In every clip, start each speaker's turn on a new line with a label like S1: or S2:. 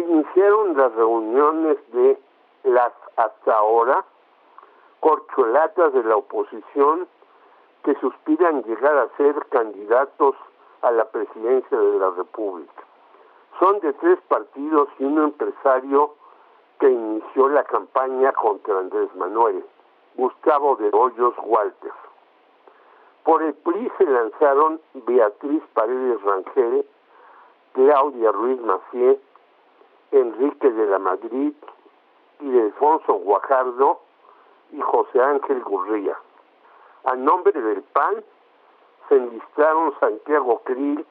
S1: iniciaron las reuniones de las hasta ahora corcholatas de la oposición que suspiran llegar a ser candidatos a la presidencia de la República. Son de tres partidos y un empresario que inició la campaña contra Andrés Manuel, Gustavo de Hoyos Walter. Por el PRI se lanzaron Beatriz Paredes Rangel, Claudia Ruiz Macié, Enrique de la Madrid y Alfonso Guajardo y José Ángel Gurría. A nombre del PAN se enlistaron Santiago Krill,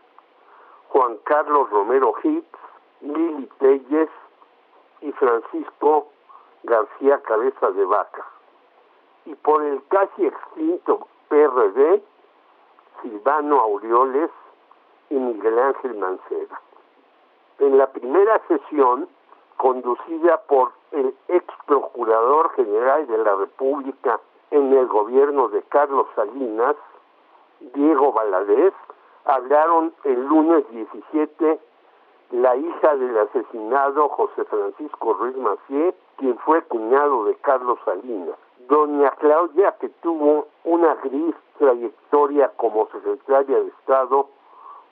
S1: Juan Carlos Romero Hicks, Lili Telles y Francisco García Cabeza de Vaca. Y por el casi extinto PRD, Silvano Aureoles y Miguel Ángel Mancera. En la primera sesión, conducida por el ex procurador general de la República en el gobierno de Carlos Salinas, Diego Valadez, hablaron el lunes 17 la hija del asesinado José Francisco Ruiz Macié, quien fue cuñado de Carlos Salinas. Doña Claudia, que tuvo una gris trayectoria como secretaria de Estado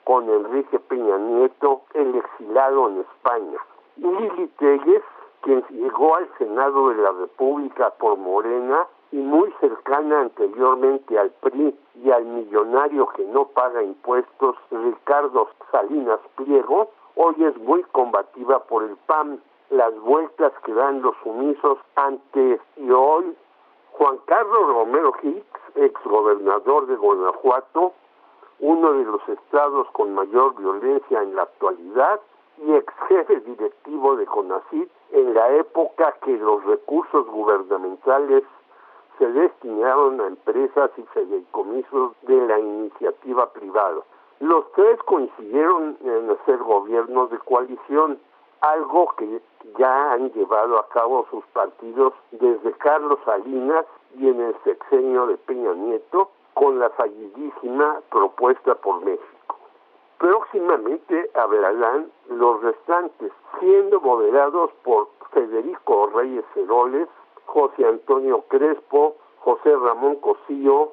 S1: con Enrique Peña Nieto, el exilado en España. Lili Telles, quien llegó al Senado de la República por Morena y muy cercana anteriormente al PRI y al millonario que no paga impuestos, Ricardo Salinas Pliego, hoy es muy combativa por el PAN, las vueltas que dan los sumisos antes y hoy Juan Carlos Romero Hicks, exgobernador de Guanajuato, uno de los estados con mayor violencia en la actualidad y ex jefe directivo de CONACYT en la época que los recursos gubernamentales se destinaron a empresas y fideicomisos de la iniciativa privada. Los tres coincidieron en hacer gobiernos de coalición, algo que ya han llevado a cabo sus partidos desde Carlos Salinas y en el sexenio de Peña Nieto con la fallidísima propuesta por México. Próximamente hablarán los restantes, siendo moderados por Federico Reyes Heroles, José Antonio Crespo, José Ramón Cosío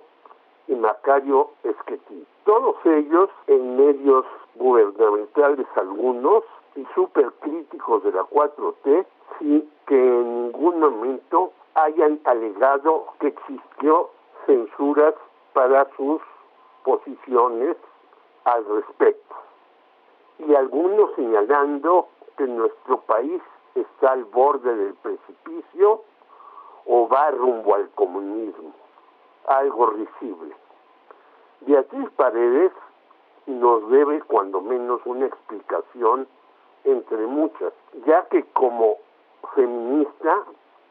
S1: y Macario Esquetí. Todos ellos en medios gubernamentales algunos y supercríticos de la 4T, sin que en ningún momento hayan alegado que existió censuras para sus posiciones al respecto. Y algunos señalando que nuestro país está al borde del precipicio o va rumbo al comunismo, algo risible. Beatriz Paredes nos debe cuando menos una explicación entre muchas, ya que como feminista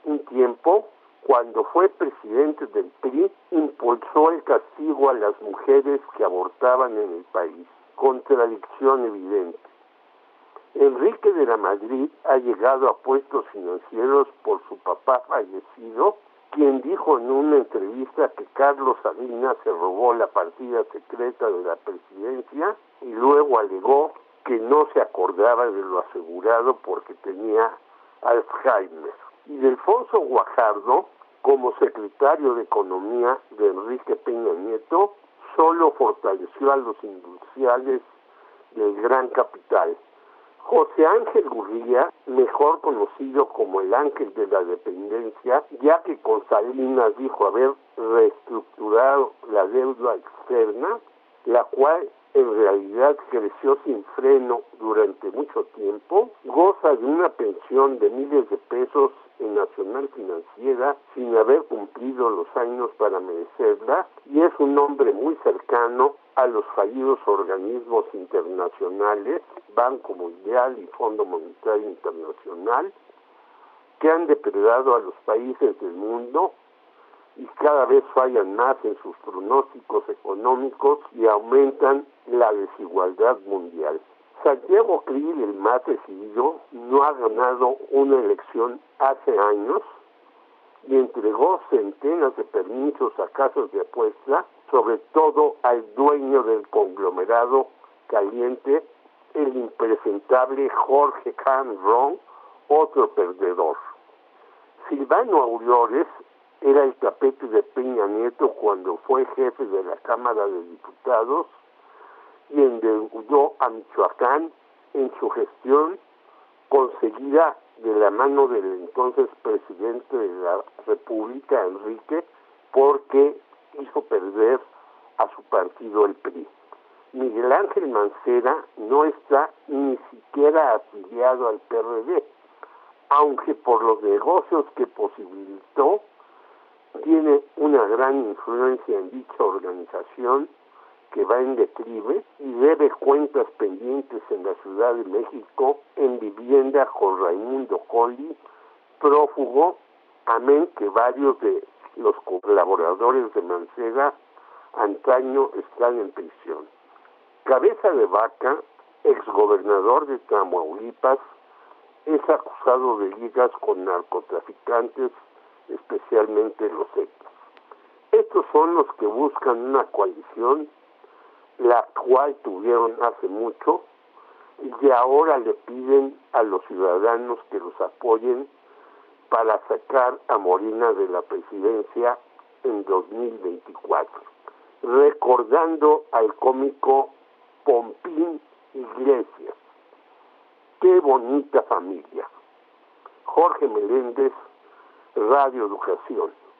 S1: un tiempo, cuando fue presidente del PRI, impulsó el castigo a las mujeres que abortaban en el país, contradicción evidente. Enrique de la Madrid ha llegado a puestos financieros por su papá fallecido, quien dijo en una entrevista que Carlos Salinas se robó la partida secreta de la presidencia y luego alegó que no se acordaba de lo asegurado porque tenía Alzheimer. Y Delfonso Guajardo, como secretario de Economía de Enrique Peña Nieto, solo fortaleció a los industriales del gran capital. José Ángel Gurría, mejor conocido como el ángel de la dependencia, ya que con Salinas dijo haber reestructurado la deuda externa, la cual en realidad creció sin freno durante mucho tiempo, goza de una pensión de miles de pesos en Nacional Financiera sin haber cumplido los años para merecerla y es un hombre muy cercano a los fallidos organismos internacionales, Banco Mundial y Fondo Monetario Internacional, que han depredado a los países del mundo y cada vez fallan más en sus pronósticos económicos y aumentan la desigualdad mundial. Santiago Krill, el más decidido, no ha ganado una elección hace años y entregó centenas de permisos a casas de apuesta, sobre todo al dueño del conglomerado caliente el impresentable Jorge Can Ron, otro perdedor. Silvano Aureoles era el tapete de Peña Nieto cuando fue jefe de la Cámara de Diputados y endeudó a Michoacán en su gestión conseguida de la mano del entonces presidente de la República, Enrique, porque hizo perder a su partido el PRI. Miguel Ángel Mancera no está ni siquiera afiliado al PRD, aunque por los negocios que posibilitó, tiene una gran influencia en dicha organización que va en declive y debe cuentas pendientes en la Ciudad de México en vivienda con Raimundo Colli, prófugo, amén que varios de los colaboradores de Mancera antaño están en prisión. Cabeza de Vaca, exgobernador de Tamaulipas, es acusado de ligas con narcotraficantes, especialmente los Zetas. Estos son los que buscan una coalición, la cual tuvieron hace mucho, y ahora le piden a los ciudadanos que los apoyen para sacar a Morina de la presidencia en 2024, recordando al cómico Pompín Iglesias. Qué bonita familia. Jorge Meléndez, Radio Educación.